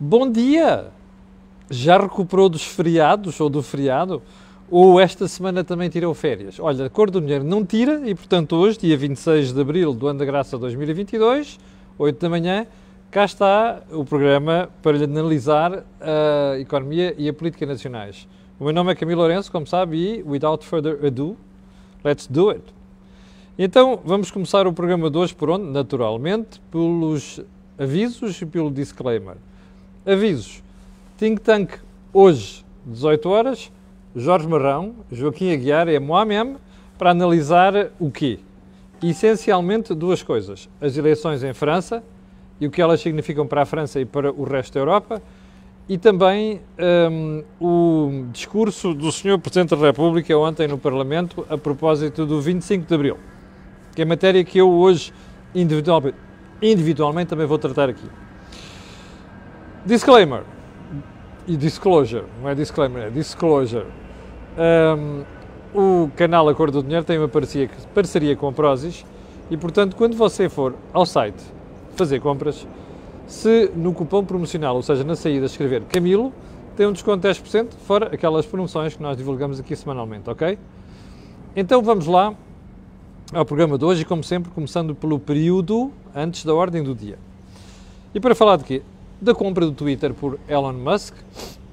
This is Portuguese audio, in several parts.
Bom dia! Já recuperou dos feriados ou do feriado? Ou esta semana também tirou férias? Olha, a Cor do Dinheiro não tira e, portanto, hoje, dia 26 de abril do ano da graça 2022, 8 da manhã, cá está o programa para lhe analisar a economia e a política nacionais. O meu nome é Camilo Lourenço, como sabe, e, without further ado, let's do it! Então, vamos começar o programa de hoje por onde? Naturalmente, pelos avisos e pelo disclaimer. Avisos. Think Tank, hoje, 18 horas, Jorge Marrão, Joaquim Aguiar e Moamem para analisar o quê? Essencialmente duas coisas. As eleições em França e o que elas significam para a França e para o resto da Europa e também um, o discurso do Sr. Presidente da República ontem no Parlamento a propósito do 25 de Abril, que é matéria que eu hoje individualmente, individualmente também vou tratar aqui. Disclaimer e disclosure, não é disclaimer, é disclosure. Um, o canal A Cor do Dinheiro tem uma parceria, parceria com a Prozis e, portanto, quando você for ao site fazer compras, se no cupom promocional, ou seja, na saída, escrever Camilo, tem um desconto de 10%, fora aquelas promoções que nós divulgamos aqui semanalmente, ok? Então vamos lá ao programa de hoje como sempre, começando pelo período antes da ordem do dia. E para falar de quê? Da compra do Twitter por Elon Musk.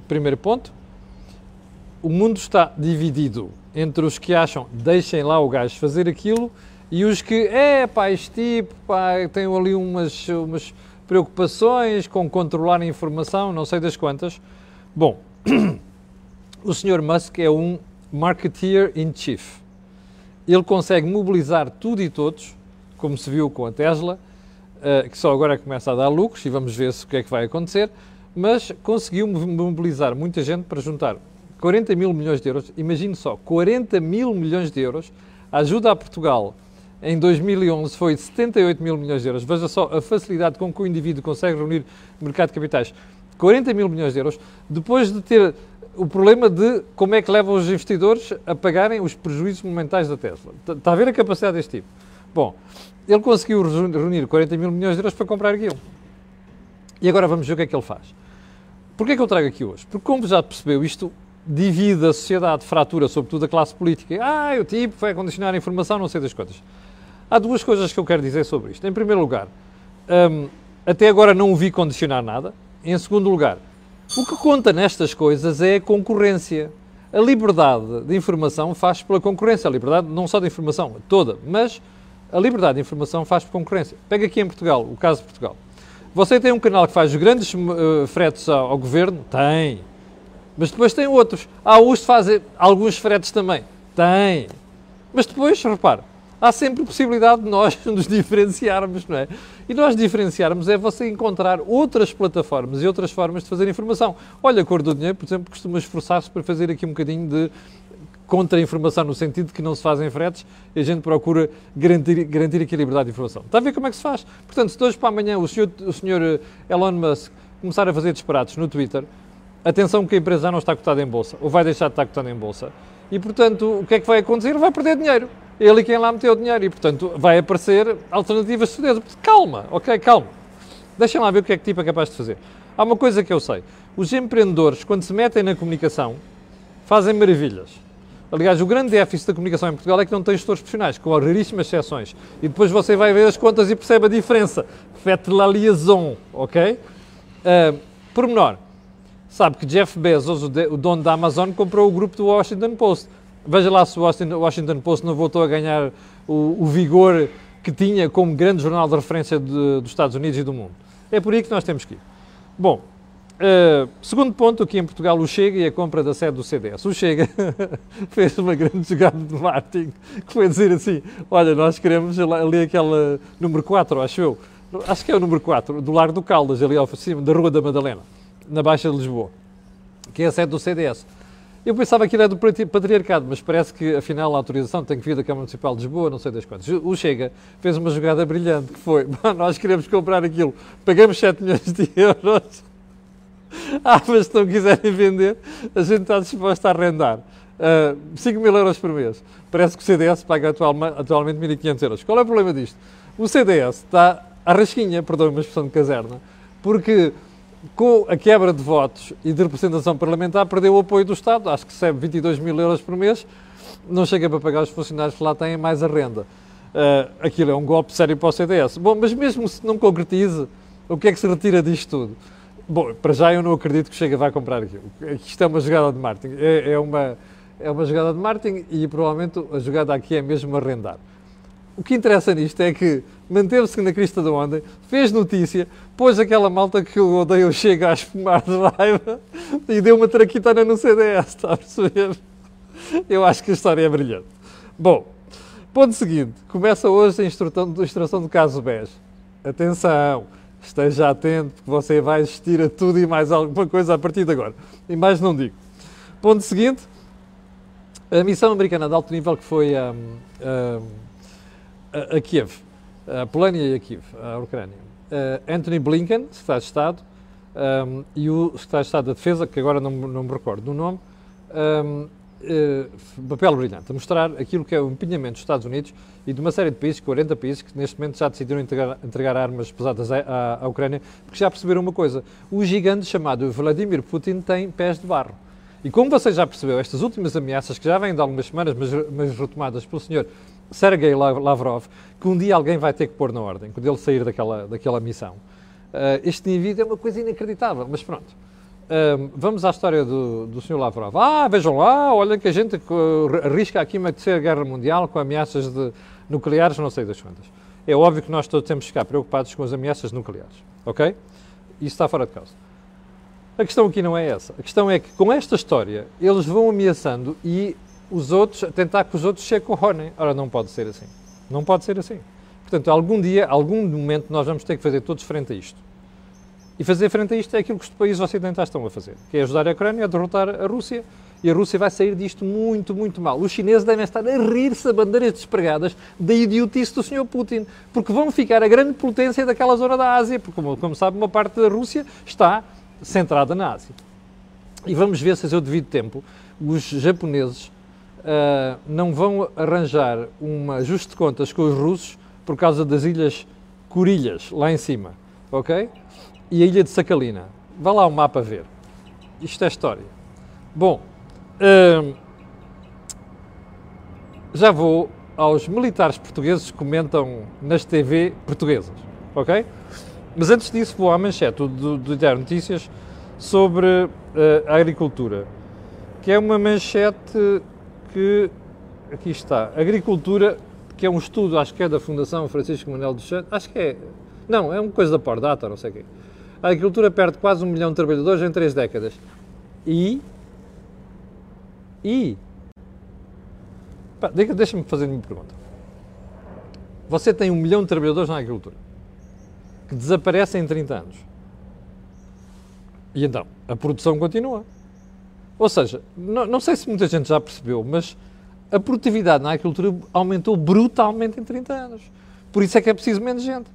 Primeiro ponto. O mundo está dividido entre os que acham deixem lá o gajo fazer aquilo e os que, é pá, este tipo, pá, tem ali umas, umas preocupações com controlar a informação, não sei das quantas. Bom, o Sr. Musk é um marketeer in chief. Ele consegue mobilizar tudo e todos, como se viu com a Tesla, uh, que só agora começa a dar lucros e vamos ver se o que é que vai acontecer, mas conseguiu mobilizar muita gente para juntar 40 mil milhões de euros, imagine só, 40 mil milhões de euros, a ajuda a Portugal em 2011 foi 78 mil milhões de euros. Veja só a facilidade com que o indivíduo consegue reunir no mercado de capitais 40 mil milhões de euros, depois de ter o problema de como é que leva os investidores a pagarem os prejuízos momentais da Tesla. Está a ver a capacidade deste tipo? Bom, ele conseguiu reunir 40 mil milhões de euros para comprar aquilo. E agora vamos ver o que é que ele faz. Porquê é que eu trago aqui hoje? Porque, como já percebeu, isto divide a sociedade, fratura, sobretudo a classe política. Ah, o tipo foi condicionar a informação, não sei das coisas. Há duas coisas que eu quero dizer sobre isto. Em primeiro lugar, hum, até agora não o vi condicionar nada. Em segundo lugar, o que conta nestas coisas é a concorrência. A liberdade de informação faz pela concorrência. A liberdade não só de informação, toda, mas a liberdade de informação faz concorrência. Pega aqui em Portugal, o caso de Portugal. Você tem um canal que faz grandes uh, fretes ao, ao, governo? Tem. Mas depois tem outros. Há os fazem alguns fretes também? Tem. Mas depois, repare, há sempre possibilidade de nós nos diferenciarmos, não é? E nós diferenciarmos é você encontrar outras plataformas e outras formas de fazer informação. Olha, a Cor do Dinheiro, por exemplo, costuma esforçar-se para fazer aqui um bocadinho de contra-informação no sentido de que não se fazem fretes e a gente procura garantir, garantir aqui a liberdade de informação. Está a ver como é que se faz? Portanto, se de hoje para amanhã o senhor, o senhor eh, Elon Musk começar a fazer disparates no Twitter, atenção que a empresa já não está cotada em bolsa, ou vai deixar de estar cotada em bolsa, e portanto, o que é que vai acontecer? Vai perder dinheiro. Ele e quem lá meteu o dinheiro, e portanto, vai aparecer alternativas de. Calma, ok, calma. Deixem lá ver o que é que tipo é capaz de fazer. Há uma coisa que eu sei. Os empreendedores, quando se metem na comunicação, fazem maravilhas. Aliás, o grande déficit da comunicação em Portugal é que não tem gestores profissionais, com raríssimas exceções. E depois você vai ver as contas e percebe a diferença. Faites la liaison, ok? Uh, menor, sabe que Jeff Bezos, o, dono da Amazon, comprou o grupo do Washington Post. Veja lá se o Washington, Washington Post não voltou a ganhar o, o, vigor que tinha como grande jornal de referência de, dos Estados Unidos e do mundo. É por aí que nós temos que ir. Bom, Uh, segundo ponto, aqui em Portugal, o Chega e a compra da sede do CDS. O Chega fez uma grande jogada de marketing, que foi dizer assim, olha, nós queremos ali aquela número 4, acho eu, acho que é o número 4, do Largo do Caldas, ali ao cima, da Rua da Madalena, na Baixa de Lisboa, que é a sede do CDS. Eu pensava que era do patriarcado, mas parece que afinal a autorização tem que vir da Câmara Municipal de Lisboa, não sei das quantas. O Chega fez uma jogada brilhante, que foi, nós queremos comprar aquilo, pagamos 7 milhões de euros ah, mas se não quiserem vender, a gente está disposto a arrendar. Uh, ah, 5 mil euros por mês. Parece que o CDS paga atualmente, atualmente 1.500 euros. Qual é o problema disto? O CDS está à rasquinha, perdoe uma expressão de caserna, porque com a quebra de votos e de representação parlamentar, perdeu o apoio do Estado. Acho que recebe 22 mil euros por mês, não chega para pagar os funcionários que lá têm mais a renda. Uh, aquilo é um golpe sério para o CDS. Bom, mas mesmo se não concretize, o que é que se retira disto tudo? Bom, para já eu não acredito que Chega vai comprar aquilo. Isto é uma jogada de marketing. É, é, uma, é uma jogada de marketing e provavelmente a jogada aqui é mesmo arrendar. O que interessa nisto é que manteve-se na crista da onda, fez notícia, pôs aquela malta que eu odeio chega a espumar de raiva e deu uma traquitana no CDS, está a perceber? Eu acho que a história é brilhante. Bom, ponto seguinte. Começa hoje a instrução, a instrução do caso BES. Atenção, esteja atento, porque você vai assistir a tudo e mais alguma coisa a partir de agora. E mais não digo. Ponto seguinte. A missão americana de alto nível que foi a, a, a Kiev, a Polónia e a Kiev, a Ucrânia. Anthony Blinken, secretário de Estado, um, e o secretário de Estado da Defesa, que agora não, não me recordo do nome, um, uh, papel brilhante, a mostrar aquilo que é o empenhamento dos Estados Unidos e de uma série de países, 40 países, que neste momento já decidiram entregar, entregar armas pesadas à, à, Ucrânia, porque já perceberam uma coisa: o gigante chamado Vladimir Putin tem pés de barro. E como você já percebeu, estas últimas ameaças, que já vêm de algumas semanas, mas, mas retomadas pelo senhor Sergei Lavrov, que um dia alguém vai ter que pôr na ordem, quando ele sair daquela, daquela missão. Uh, este indivíduo é uma coisa inacreditável, mas pronto. Vamos à história do, do Sr. Lavrov. Ah, vejam lá, olha que a gente arrisca aqui uma terceira guerra mundial com ameaças de nucleares, não sei das quantas. É óbvio que nós todos temos que ficar preocupados com as ameaças nucleares, ok? Isso está fora de causa. A questão aqui não é essa. A questão é que com esta história eles vão ameaçando e os outros, tentar que os outros se acorronem. Ora, não pode ser assim. Não pode ser assim. Portanto, algum dia, algum momento, nós vamos ter que fazer todos frente a isto. E fazer frente a isto é aquilo que os países ocidentais estão a fazer, que é ajudar a Ucrânia a derrotar a Rússia. E a Rússia vai sair disto muito, muito mal. Os chineses devem estar a rir-se a bandeiras despregadas da idiotice do Sr. Putin, porque vão ficar a grande potência daquela zona da Ásia, porque, como, como sabe, uma parte da Rússia está centrada na Ásia. E vamos ver se a seu devido tempo os japoneses uh, não vão arranjar um ajuste de contas com os russos por causa das ilhas Curilhas, lá em cima, ok? E a ilha de Sacalina. Vá lá o mapa ver. Isto é história. Bom, hum, já vou aos militares portugueses que comentam nas TV portuguesas, ok? Mas antes disso vou à manchete do, do Diário Notícias sobre uh, a agricultura, que é uma manchete que, aqui está, agricultura, que é um estudo, acho que é da Fundação Francisco Manuel dos Santos, acho que é, não, é uma coisa da Pordata, não sei o quê a agricultura perde quase um milhão de trabalhadores em três décadas. E. E. Deixa-me fazer uma pergunta. Você tem um milhão de trabalhadores na agricultura que desaparecem em 30 anos. E então, a produção continua. Ou seja, não, não sei se muita gente já percebeu, mas a produtividade na agricultura aumentou brutalmente em 30 anos. Por isso é que é preciso menos gente.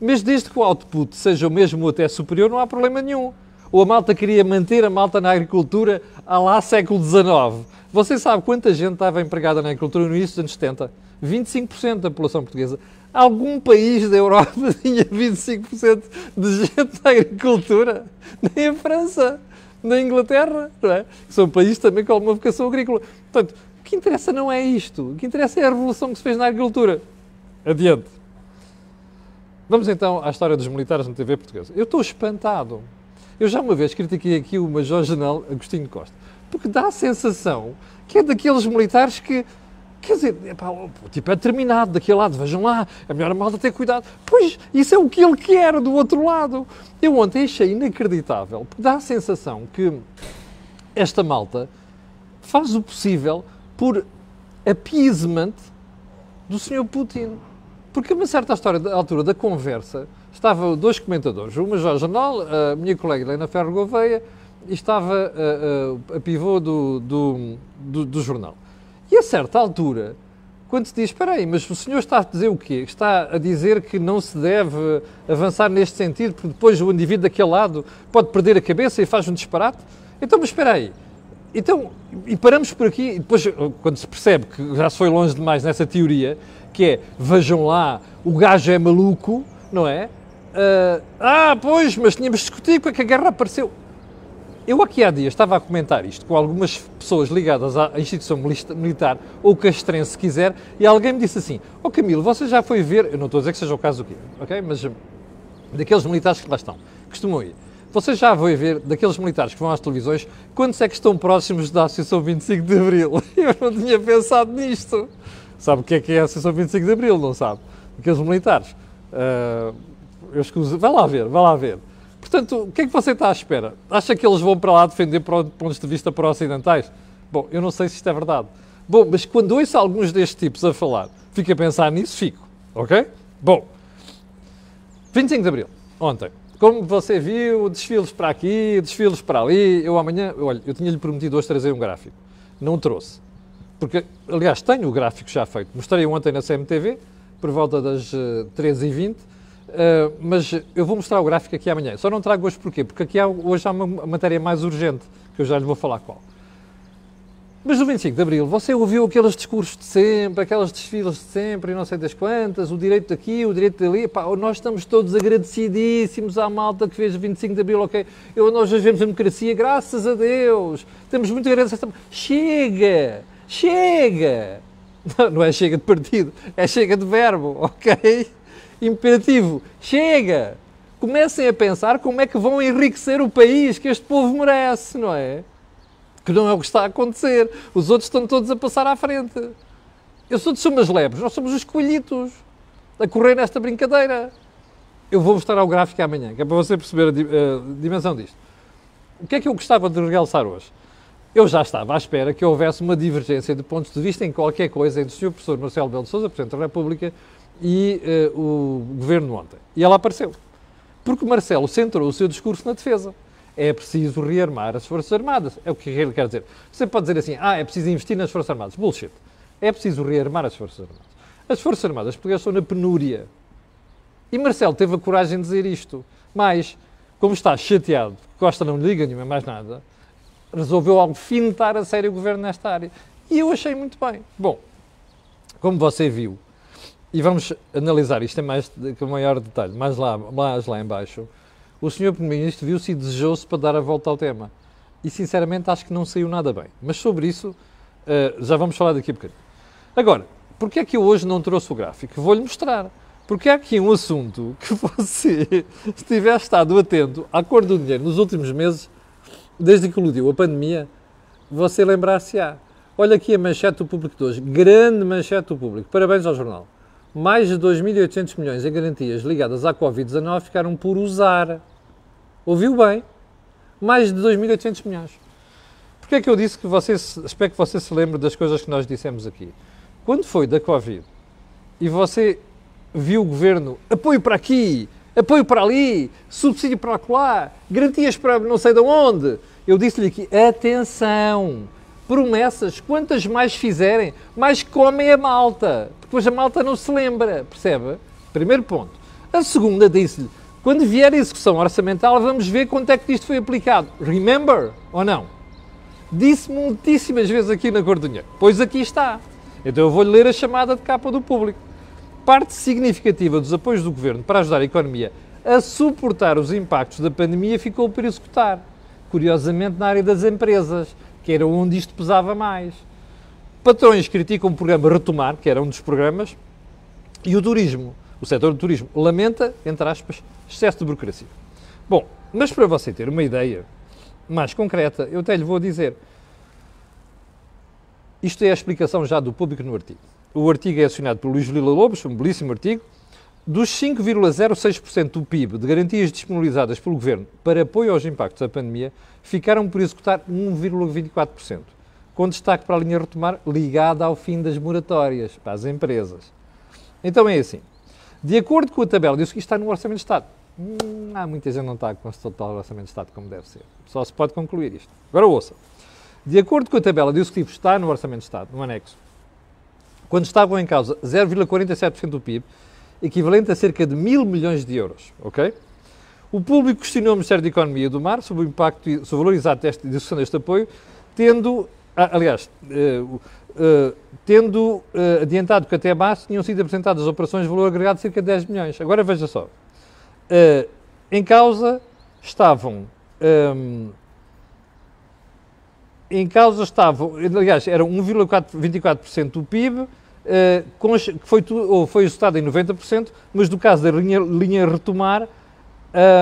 Mas desde que o output seja o mesmo ou até superior, não há problema nenhum. Ou a malta queria manter a malta na agricultura há lá século XIX. Você sabe quanta gente estava empregada na agricultura no início dos anos 70? 25% da população portuguesa. Algum país da Europa tinha 25% de gente na agricultura? Nem a França, nem a Inglaterra, não é? São países também com alguma vocação agrícola. Portanto, o que interessa não é isto. O que interessa é a revolução que se fez na agricultura. Adiante. Vamos então à história dos militares na TV portuguesa. Eu estou espantado. Eu já uma vez critiquei aqui o Major-General Agostinho Costa, porque dá a sensação que é daqueles militares que, quer dizer, epá, o tipo é determinado daquele lado, vejam lá, é melhor a malta ter cuidado. Pois, isso é o que ele quer do outro lado. Eu ontem achei inacreditável, porque dá a sensação que esta malta faz o possível por appeasement do Sr. Putin. Porque uma certa história, altura da conversa, estavam dois comentadores, o Major Jornal, a minha colega Helena Ferro Gouveia, e estava a, a, a pivô do, do, do, do, jornal. E a certa altura, quando se diz, espera aí, mas o senhor está a dizer o quê? Está a dizer que não se deve avançar neste sentido, porque depois o indivíduo daquele lado pode perder a cabeça e faz um disparate? Então, mas espera aí, então, e paramos por aqui, e depois, quando se percebe que já se foi longe demais nessa teoria, que é, vejam lá, o gajo é maluco, não é? Uh, ah, pois, mas tínhamos discutido porque é que a guerra apareceu. Eu aqui há dias estava a comentar isto com algumas pessoas ligadas à instituição militar, ou castrense se quiser, e alguém me disse assim, ó oh Camilo, você já foi ver, eu não estou a dizer que seja o caso aqui, ok? Mas daqueles militares que lá estão, costumam ir. Você já foi ver daqueles militares que vão às televisões, quantos é que estão próximos da Associação 25 de Abril? Eu não tinha pensado nisto. Sabe o que é que é a Associação 25 de Abril, não sabe? Aqueles militares. Uh, eu escuso, vai lá ver, vai lá ver. Portanto, o que é que você está à espera? Acha que eles vão para lá defender pontos de vista pró-ocidentais? Bom, eu não sei se isto é verdade. Bom, mas quando ouço alguns destes tipos a falar, fico a pensar nisso, fico. Ok? Bom, 25 de Abril, ontem. Como você viu, desfiles para aqui, desfiles para ali. Eu amanhã, olha, eu tinha-lhe prometido hoje trazer um gráfico. Não trouxe. Porque, aliás, tenho o gráfico já feito. Mostrei ontem na CMTV, por volta das uh, eh, 13h20 Uh, mas eu vou mostrar o gráfico aqui amanhã. Só não trago hoje porquê? Porque aqui há, hoje há uma matéria mais urgente, que eu já lhe vou falar qual. Mas no 25 de Abril, você ouviu aqueles discursos de sempre, aquelas desfilas de sempre e não sei das quantas, o direito daqui, o direito dali. Pá, nós estamos todos agradecidíssimos à malta que fez 25 de Abril, ok? Eu, nós vivemos a democracia, graças a Deus. Temos muito agradecidos. Chega! Chega! Não, é chega de partido, é chega de verbo, ok? imperativo. Chega! Comecem a pensar como é que vão enriquecer o país que este povo merece, não é? Que não é o que está a acontecer. Os outros estão todos a passar à frente. Eu sou de Sumas Lebres, nós somos os coelhitos a correr nesta brincadeira. Eu vou mostrar ao gráfico amanhã, que é para você perceber a, dimensão disto. O que é que eu gostava de realçar hoje? Eu já estava à espera que houvesse uma divergência de pontos de vista em qualquer coisa entre o Sr. Professor Marcelo Belo de Sousa, Presidente da República, e uh, o governo ontem. E ela apareceu. Porque Marcelo centrou o seu discurso na defesa. É preciso rearmar as Forças Armadas. É o que ele quer dizer. Você pode dizer assim, ah, é preciso investir nas Forças Armadas. Bullshit. É preciso rearmar as Forças Armadas. As Forças Armadas portuguesas estão na penúria. E Marcelo teve a coragem de dizer isto. Mas, como está chateado, Costa não liga nenhuma mais nada, resolveu algo fintar a sério o governo nesta área. E eu achei muito bem. Bom, como você viu, e vamos analisar isto em mais, com maior detalhe, mais lá, mais lá em baixo, o Sr. Primeiro-Ministro viu-se e desejou-se para dar a volta ao tema. E, sinceramente, acho que não saiu nada bem. Mas sobre isso, uh, já vamos falar daqui a bocadinho. Agora, porquê é que eu hoje não trouxe o gráfico? Vou-lhe mostrar. Porque há aqui um assunto que você, se tivesse estado atento à cor do dinheiro nos últimos meses, desde que eludiu a pandemia, você lembrar-se-á. Olha aqui a manchete do público de hoje. Grande manchete do público. Parabéns ao jornal mais de 2.800 milhões em garantias ligadas à Covid-19 ficaram por usar. Ouviu bem? Mais de 2.800 milhões. Porquê é que eu disse que você, espero que você se lembre das coisas que nós dissemos aqui? Quando foi da Covid e você viu o governo apoio para aqui, apoio para ali, subsídio para lá, garantias para não sei de onde, eu disse-lhe aqui, atenção, promessas, quantas mais fizerem, mais comem a malta. Depois a malta não se lembra, percebe? Primeiro ponto. A segunda disse-lhe, quando vier a execução orçamental, vamos ver quanto é que isto foi aplicado. Remember ou não? Disse muitíssimas vezes aqui na Dinheiro. Pois aqui está. Então eu vou-lhe ler a chamada de capa do público. Parte significativa dos apoios do Governo para ajudar a economia a suportar os impactos da pandemia ficou por executar. Curiosamente, na área das empresas que era onde isto pesava mais. Patrões criticam o programa Retomar, que era um dos programas, e o turismo, o setor do turismo, lamenta, entre aspas, excesso de burocracia. Bom, mas para você ter uma ideia mais concreta, eu até lhe vou dizer. Isto é a explicação já do público no artigo. O artigo é acionado por Luís Lila Lobos, um belíssimo artigo. Dos 5,06% do PIB de garantias disponibilizadas pelo Governo para apoio aos impactos da pandemia, ficaram por executar 1,24%, com destaque para a linha retomar ligada ao fim das moratórias para as empresas. Então é assim, de acordo com a tabela, diz que está no Orçamento de Estado. Hum, há muita gente não está com o total Orçamento de Estado como deve ser. Só se pode concluir isto. Agora ouça. De acordo com a tabela de executivo está no Orçamento de Estado, no anexo, quando estavam em causa 0,47% do PIB, equivalente a cerca de mil milhões de euros, ok? O público questionou o Ministério da Economia do Mar sobre o impacto e sobre o valor exato desta execução deste apoio, tendo, aliás, uh, uh, tendo uh, adiantado que até base tinham sido apresentadas operações de valor agregado de cerca de 10 milhões. Agora veja só. Em causa estavam. Um, em causa estavam, aliás, era 1,24% do PIB, que foi, foi em 90%, mas do caso da linha, linha retomar,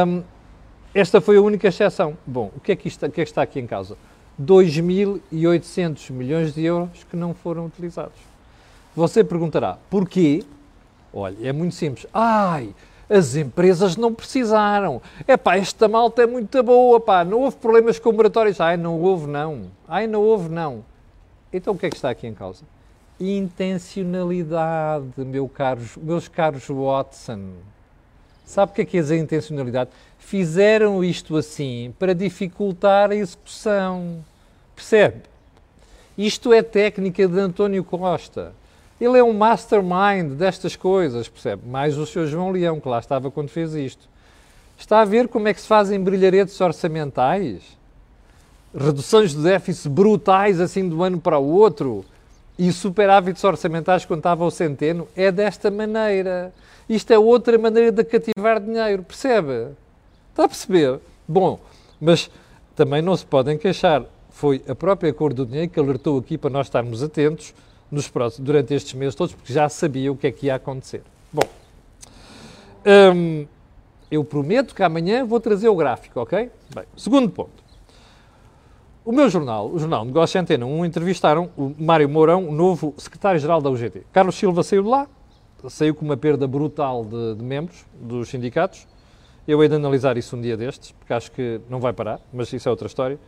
um, esta foi a única exceção. Bom, o que é que, isto, que, é que está aqui em causa? 2.800 milhões de euros que não foram utilizados. Você perguntará, porquê? Olha, é muito simples. Ai, as empresas não precisaram. É pá, esta malta é muito boa, pá, não houve problemas com moratórios. Ai, não houve não. Ai, não houve não. Então o que é que está aqui em causa? Intencionalidade, meu caros, meus caros Watson. Sabe o que é que é a intencionalidade? Fizeram isto assim para dificultar a execução. Percebe? Isto é técnica de António Costa. Ele é um mastermind destas coisas, percebe? Mais o Sr. João Leão, que lá estava quando fez isto. Está a ver como é que se fazem brilharetes orçamentais? Reduções de déficit brutais assim de um ano para o outro e superávites orçamentais quando estava o centeno? É desta maneira. Isto é outra maneira de cativar dinheiro, percebe? Está a perceber? Bom, mas também não se podem queixar. Foi a própria cor do dinheiro que alertou aqui para nós estarmos atentos nos próximos, durante estes meses todos, porque já sabia o que é que ia acontecer. Bom, hum, eu prometo que amanhã vou trazer o gráfico, ok? Bem, segundo ponto. O meu jornal, o Jornal Negócio Antena 1, entrevistaram o Mário Mourão, o novo secretário-geral da UGT. Carlos Silva saiu de lá, saiu com uma perda brutal de, de, membros dos sindicatos. Eu hei de analisar isso um dia destes, porque acho que não vai parar, mas isso é outra história.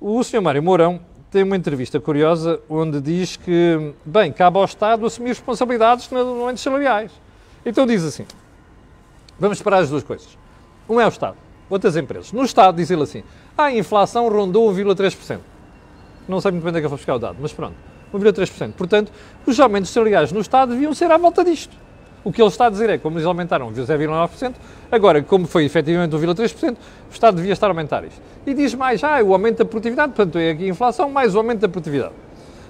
O senhor Mário Mourão tem uma entrevista curiosa onde diz que, bem, cabe ao Estado assumir responsabilidades no momento salariais. Então diz assim, vamos separar as duas coisas. Um é o Estado, outras empresas. No Estado diz ele assim, a inflação rondou 1,3%. Não sei muito bem onde é que eu vou buscar o dado, mas pronto. 1,3%. Portanto, os aumentos salariais no Estado deviam ser à volta disto. O que ele está a dizer é, como eles aumentaram 0,9%, agora, como foi efetivamente 1,3%, o Estado devia estar a aumentar isto. E diz mais, ah, o aumento da produtividade, portanto, é aqui a inflação mais o aumento da produtividade.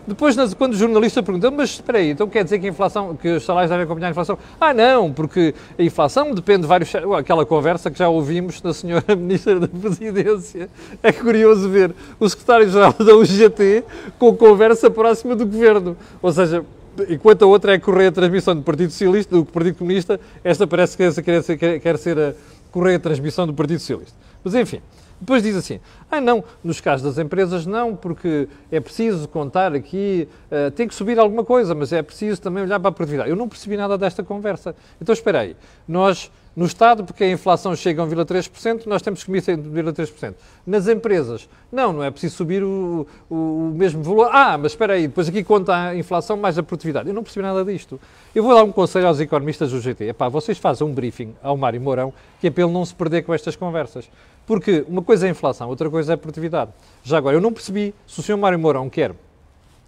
Depois, quando o jornalista pergunta, mas espera aí, então quer dizer que a inflação, que os salários devem acompanhar a inflação? Ah, não, porque a inflação depende de vários. Aquela conversa que já ouvimos da senhora Ministra da Presidência. É curioso ver o secretário-geral da UGT com conversa próxima do governo. Ou seja, enquanto a outra é correr a transmissão do Partido Socialista, do Partido Comunista, esta parece que quer ser, quer ser a correr a transmissão do Partido Socialista. Mas enfim. Depois diz assim: ah, não, nos casos das empresas não, porque é preciso contar aqui, uh, tem que subir alguma coisa, mas é preciso também olhar para a produtividade. Eu não percebi nada desta conversa. Então espera aí, nós no Estado, porque a inflação chega a 1,3%, nós temos que subir 1,3%. Nas empresas, não, não é preciso subir o, o, o, mesmo valor. Ah, mas espera aí, depois aqui conta a inflação mais a produtividade. Eu não percebi nada disto. Eu vou dar um conselho aos economistas do GT. Epá, vocês fazem um briefing ao Mário Mourão, que é para ele não se perder com estas conversas. Porque uma coisa é a inflação, outra coisa é a produtividade. Já agora, eu não percebi se o Sr. Mário Mourão quer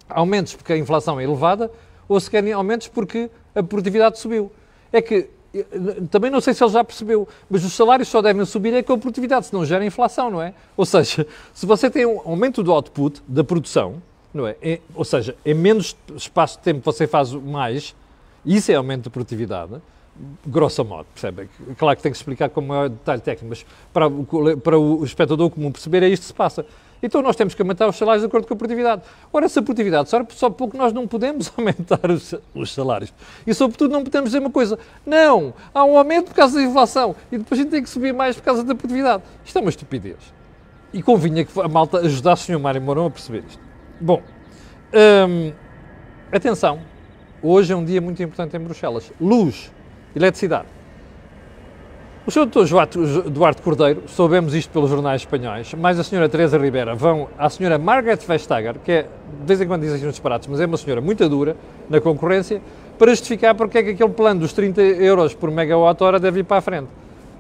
aumentos porque a inflação é elevada ou se querem aumentos porque a produtividade subiu. É que também não sei se ele já percebeu, mas os salários só devem subir é com a produtividade, senão gera inflação, não é? Ou seja, se você tem um aumento do output, da produção, não é? é ou seja, em menos espaço de tempo você faz mais, isso é aumento de produtividade, grosso modo, percebe? Claro que tem que explicar com maior detalhe técnico, mas para, para o espectador comum perceber é isto que se passa. Então nós temos que aumentar os salários de acordo com a produtividade. Ora, se a produtividade só, pouco nós não podemos aumentar os, os, salários. E sobretudo não podemos dizer uma coisa, não, há um aumento por causa da inflação e depois a gente tem que subir mais por causa da produtividade. Isto é uma estupidez. E convinha que a malta ajudasse o Sr. Mário Mourão a perceber isto. Bom, hum, atenção, hoje é um dia muito importante em Bruxelas. Luz, eletricidade. O Sr. Dr. Duarte Cordeiro, soubemos isto pelos jornais espanhóis, mais a Sra. Teresa Ribeira vão à Sra. Margaret Vestager, que é, de vez em quando dizem uns disparates, mas é uma senhora muito dura na concorrência, para justificar porque é que aquele plano dos 30 euros por megawatt-hora deve ir para a frente.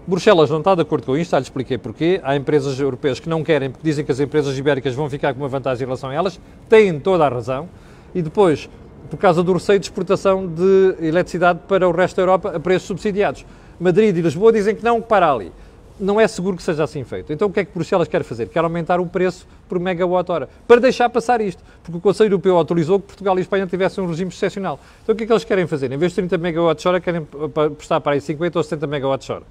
Bruxelas não está de acordo com isto, já lhe expliquei porquê. Há empresas europeias que não querem, porque dizem que as empresas ibéricas vão ficar com uma vantagem em relação a elas. Têm toda a razão. E depois, por causa do receio de exportação de eletricidade para o resto da Europa a preços subsidiados. Madrid e Lisboa dizem que não, para ali. Não é seguro que seja assim feito. Então o que é que Bruxelas quer fazer? Quer aumentar o preço por megawatt-hora para deixar passar isto, porque o Conselho Europeu autorizou que Portugal e Espanha tivessem um regime excepcional. Então o que é que eles querem fazer? Em vez de 30 megawatts-hora, querem prestar para aí 50 ou 70 megawatts-hora.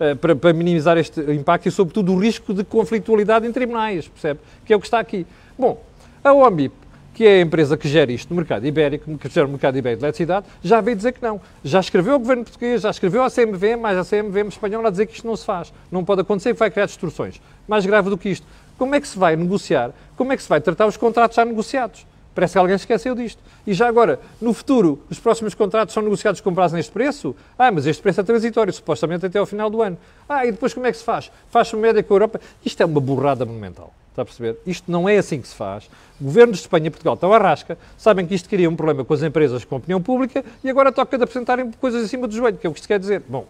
uh, para, para, minimizar este impacto e, sobretudo, o risco de conflitualidade em tribunais, percebe? Que é o que está aqui. Bom, a OMBIP, que é a empresa que gera isto no mercado ibérico, que gera o mercado ibérico de eletricidade, já veio dizer que não. Já escreveu ao governo português, já escreveu à CMV, mas a CMV espanhola a dizer que isto não se faz. Não pode acontecer, vai criar distorções. Mais grave do que isto, como é que se vai negociar, como é que se vai tratar os contratos já negociados? Parece que alguém esqueceu disto. E já agora, no futuro, os próximos contratos são negociados com prazo neste preço? Ah, mas este preço é transitório, supostamente até ao final do ano. Ah, e depois como é que se faz? Faz-se média com a Europa? Isto é uma burrada monumental. Está a perceber? Isto não é assim que se faz. Governos de Espanha e Portugal estão à rasca, sabem que isto cria um problema com as empresas, com a opinião pública e agora toca de apresentarem coisas acima do joelho, que é o que isto quer dizer. Bom,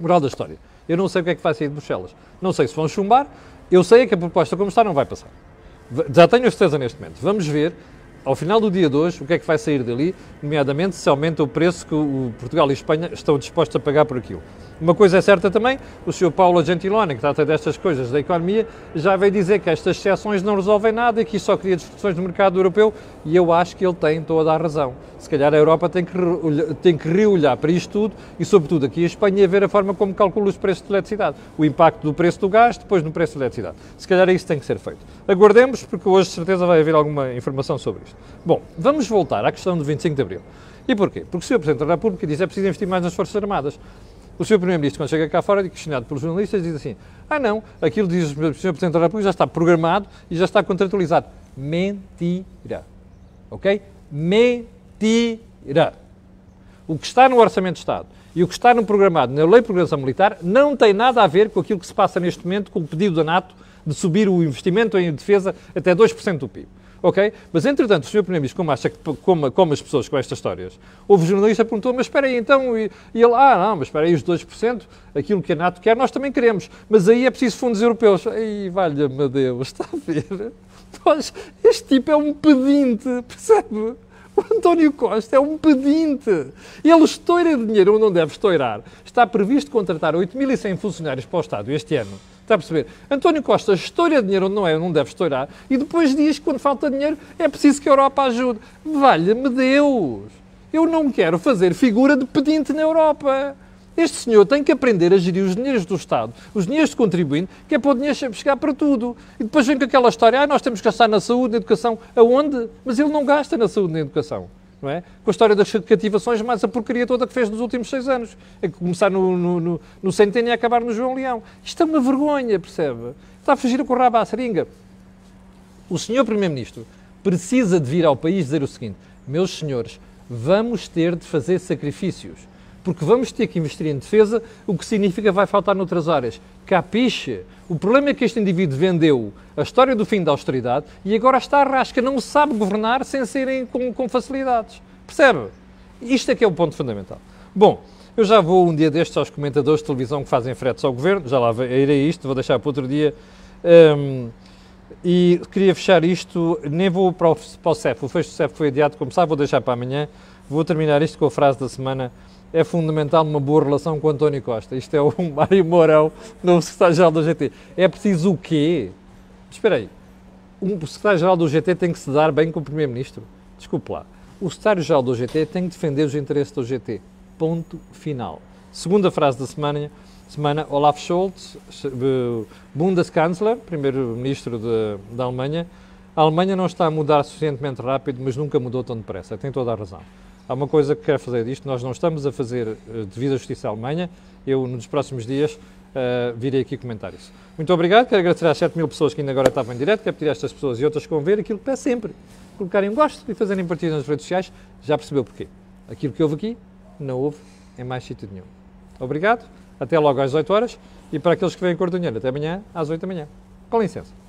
moral da história. Eu não sei o que é que vai sair de Bruxelas. Não sei se vão chumbar. Eu sei que a proposta como está não vai passar. Já tenho a certeza neste momento. Vamos ver ao final do dia de hoje, o que é que vai sair dali, nomeadamente se aumenta o preço que o Portugal e a Espanha estão dispostos a pagar por aquilo. Uma coisa é certa também, o Sr. Paulo Gentiloni, que trata destas coisas da economia, já veio dizer que estas exceções não resolvem nada e que isso só cria distorções no mercado europeu e eu acho que ele tem toda a razão. Se calhar a Europa tem que, tem que reolhar para isto tudo e, sobretudo, aqui a Espanha ver a forma como calcula os preços de eletricidade. O impacto do preço do gás, depois no preço de eletricidade. Se calhar isso tem que ser feito. Aguardemos, porque hoje, de certeza, vai haver alguma informação sobre isto. Bom, vamos voltar à questão do 25 de Abril. E porquê? Porque o Sr. Presidente da República diz que é preciso investir mais nas Forças Armadas. O Sr. Primeiro-Ministro, quando chega cá fora, questionado pelos jornalistas, diz assim: ah, não, aquilo diz o Sr. Presidente da República já está programado e já está contratualizado. Mentira. Ok? Mentira. O que está no Orçamento de Estado e o que está no programado na Lei de Programação Militar não tem nada a ver com aquilo que se passa neste momento com o pedido da NATO de subir o investimento em defesa até 2% do PIB ok? Mas, entretanto, o Sr. Primeiro-Ministro, como acha que como, como as pessoas com estas histórias, houve um jornalista que perguntou, mas espera aí, então, e, e, ele, ah, não, mas espera aí, os 2%, aquilo que a NATO quer, nós também queremos, mas aí é preciso fundos europeus. Ai, valha-me Deus, está a ver? Pois, este tipo é um pedinte, percebe? O António Costa é um pedinte. Ele estoura dinheiro onde não deve estourar. Está previsto contratar 8.100 funcionários para o Estado este ano Está a perceber? António Costa estoura dinheiro onde não é, não deve estourar, e depois diz que quando falta dinheiro é preciso que a Europa ajude. Valha-me Deus! Eu não quero fazer figura de pedinte na Europa. Este senhor tem que aprender a gerir os dinheiros do Estado, os dinheiros de contribuinte, que é para o dinheiro chegar para tudo. E depois vem com aquela história, ah, nós temos que gastar na saúde, na educação. Aonde? Mas ele não gasta na saúde, na educação não é? Com a história das cativações, mais a porcaria toda que fez nos últimos seis anos. É começar no, no, no, no Centeno e acabar no João Leão. Isto é uma vergonha, percebe? Está a fugir a correr à seringa. O senhor Primeiro-Ministro precisa de vir ao país dizer o seguinte: meus senhores, vamos ter de fazer sacrifícios, porque vamos ter que investir em defesa, o que significa vai faltar noutras áreas. Capiche? O problema é que este indivíduo vendeu a história do fim da austeridade e agora está à rasca, não sabe governar sem serem com, com facilidades. Percebe? Isto é que é o ponto fundamental. Bom, eu já vou um dia destes aos comentadores de televisão que fazem fretes ao governo, já lá irei isto, vou deixar para outro dia. Um, e queria fechar isto, nem vou para o, para o CEF, o fecho do CEF foi adiado, como sabe, vou deixar para amanhã. Vou terminar isto com a frase da semana é fundamental uma boa relação com António Costa. Isto é o Mário Mourão, novo secretário-geral do GT. É preciso o quê? Espera aí. O secretário-geral do GT tem que se dar bem com o primeiro-ministro? Desculpe lá. O secretário-geral do GT tem que defender os interesses do GT. Ponto final. Segunda frase da semana, semana Olaf Scholz, Bundeskanzler, primeiro-ministro da Alemanha. A Alemanha não está a mudar suficientemente rápido, mas nunca mudou tão depressa. Tem toda a razão. Há uma coisa que quero fazer disto, nós não estamos a fazer uh, devido à Justiça à Alemanha, eu nos próximos dias uh, virei aqui comentar isso. Muito obrigado, quero agradecer às 7 mil pessoas que ainda agora estavam em direto, quero pedir a estas pessoas e outras que vão ver aquilo que peço sempre, colocarem um gosto e fazerem partida nas redes sociais, já percebeu porquê. Aquilo que houve aqui, não houve em mais sítio nenhum. Obrigado, até logo às 18 horas e para aqueles que vêm cor do dinheiro, até amanhã às 8 da manhã. Com licença.